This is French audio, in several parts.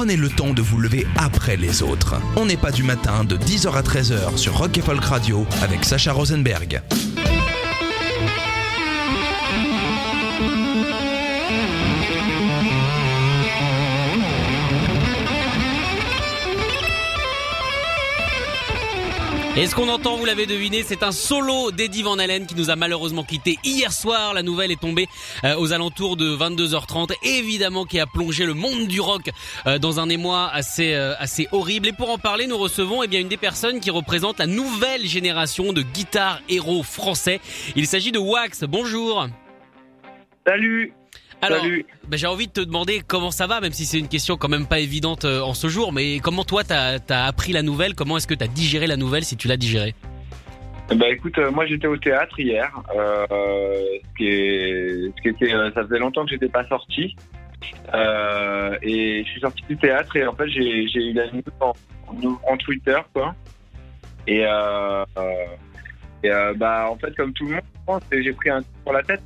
Prenez le temps de vous lever après les autres. On n'est pas du matin de 10h à 13h sur Rock et Folk Radio avec Sacha Rosenberg. Et ce qu'on entend, vous l'avez deviné, c'est un solo d'Eddie Van Halen qui nous a malheureusement quitté hier soir. La nouvelle est tombée euh, aux alentours de 22h30. Évidemment qui a plongé le monde du rock euh, dans un émoi assez euh, assez horrible. Et pour en parler, nous recevons eh bien une des personnes qui représente la nouvelle génération de guitares héros français. Il s'agit de Wax. Bonjour. Salut Alors, Salut. bah, j'ai envie de te demander comment ça va, même si c'est une question quand même pas évidente euh, en ce jour. Mais comment toi t'as as appris la nouvelle? Comment est-ce que t'as digéré la nouvelle si tu l'as digérée? Bah écoute, euh, moi j'étais au théâtre hier, euh, ce qui est, ce qui était, euh, ça faisait longtemps que j'étais pas sorti, et je suis sorti du théâtre et en fait j'ai j'ai eu la news en, Twitter quoi, et, et bah en fait comme tout le monde, j'ai pris un coup sur la tête.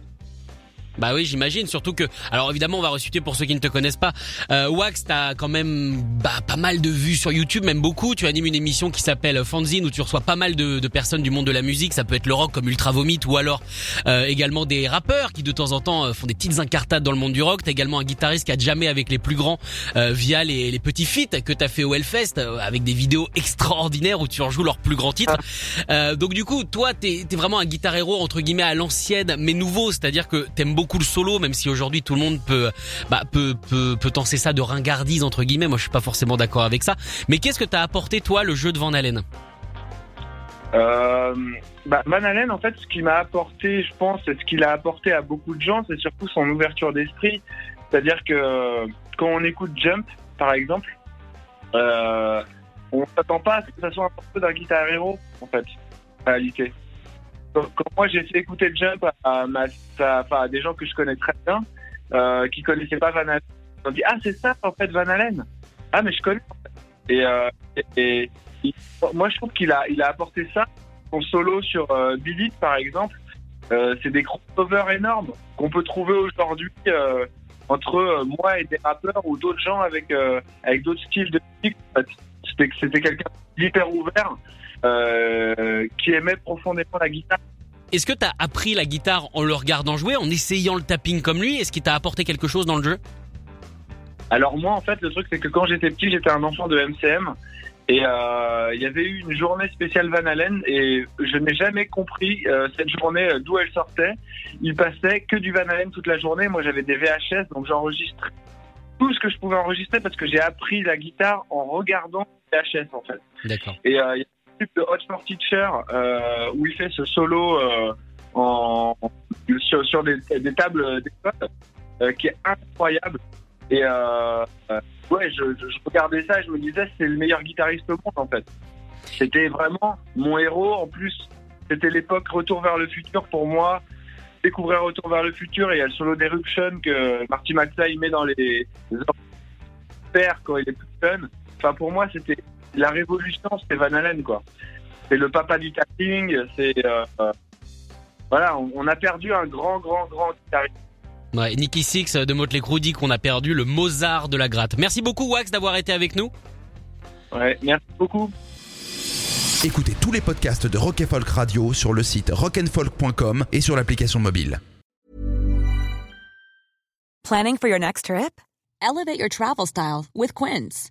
Bah oui, j'imagine. Surtout que, alors évidemment, on va resituer pour ceux qui ne te connaissent pas. Euh, Wax, t'as quand même bah, pas mal de vues sur YouTube, même beaucoup. Tu animes une émission qui s'appelle Fanzine où tu reçois pas mal de, de personnes du monde de la musique. Ça peut être le rock comme Ultra Vomit ou alors euh, également des rappeurs qui de temps en temps euh, font des petites incartades dans le monde du rock. T'as également un guitariste qui a jamais avec les plus grands euh, via les, les petits feats que t'as fait au Hellfest euh, avec des vidéos extraordinaires où tu rejoues leurs plus grands titres. Euh, donc du coup, toi, t'es es vraiment un guitar héros entre guillemets à l'ancienne, mais nouveau, c'est-à-dire que t'aimes beaucoup le solo, même si aujourd'hui tout le monde peut, bah, peut, peut, peut penser ça de ringardise entre guillemets. Moi, je suis pas forcément d'accord avec ça. Mais qu'est-ce que t'as apporté toi le jeu de Van Halen? Euh, bah, Van en fait, ce qu'il m'a apporté, je pense, et ce qu'il a apporté à beaucoup de gens, c'est surtout son ouverture d'esprit. C'est-à-dire que quand on écoute Jump, par exemple, euh, on s'attend pas à ce que ça soit un morceau d'un guitar héros, en fait, en réalité. Quand, quand moi j'ai fait écouter Jump à, des gens que je connais très bien, euh, qui connaissaient pas Van Halen, ils ont dit ah c'est ça en fait Van Halen. Ah mais je connais. Et, euh, et, moi je trouve qu'il a il a apporté ça son solo sur euh, It, par exemple euh, c'est des crossovers énormes qu'on peut trouver aujourd'hui euh, entre euh, moi et des rappeurs ou d'autres gens avec avec d'autres styles de musique c'était quelqu'un d'hyper ouvert euh, qui aimait profondément la guitare Est-ce que t'as appris la guitare en le regardant jouer, en essayant le tapping comme lui? Est-ce qu'il t'a apporté quelque chose dans le jeu? Alors moi, en fait, le truc, c'est que quand j'étais petit, j'étais un enfant de MCM. Et euh, il y avait eu une journée spéciale Van Halen et je n'ai jamais compris euh, cette journée euh, d'où elle sortait. Il passait que du Van Halen toute la journée. Moi, j'avais des VHS, donc j'enregistrais tout ce que je pouvais enregistrer parce que j'ai appris la guitare en regardant VHS, en fait. D'accord. Et il y a de Hot for Teacher euh, où il fait ce solo euh, sur, des, tables d'école euh, qui est incroyable. Et euh, ouais, je, regardais ça et je me disais c'est le meilleur guitariste au monde en fait. C'était vraiment mon héros. En plus, c'était l'époque Retour vers le futur pour moi. Découvrir Retour vers le futur et il y a le solo d'Eruption que Marty McFly met dans les, les quand il est plus jeune. Enfin pour moi c'était la révolution, c'était Van Halen quoi. C'est le papa du tapping. C'est euh, euh, voilà, on, on a perdu un grand grand grand guitariste. Ouais, Nicky Six de Motley Crue dit qu'on a perdu le Mozart de la gratte. Merci beaucoup Wax d'avoir été avec nous. Ouais, merci beaucoup. Écoutez tous les podcasts de Rock Folk Radio sur le site rockandfolk.com et sur l'application mobile. Planning for your next trip? Elevate your travel style with Quince.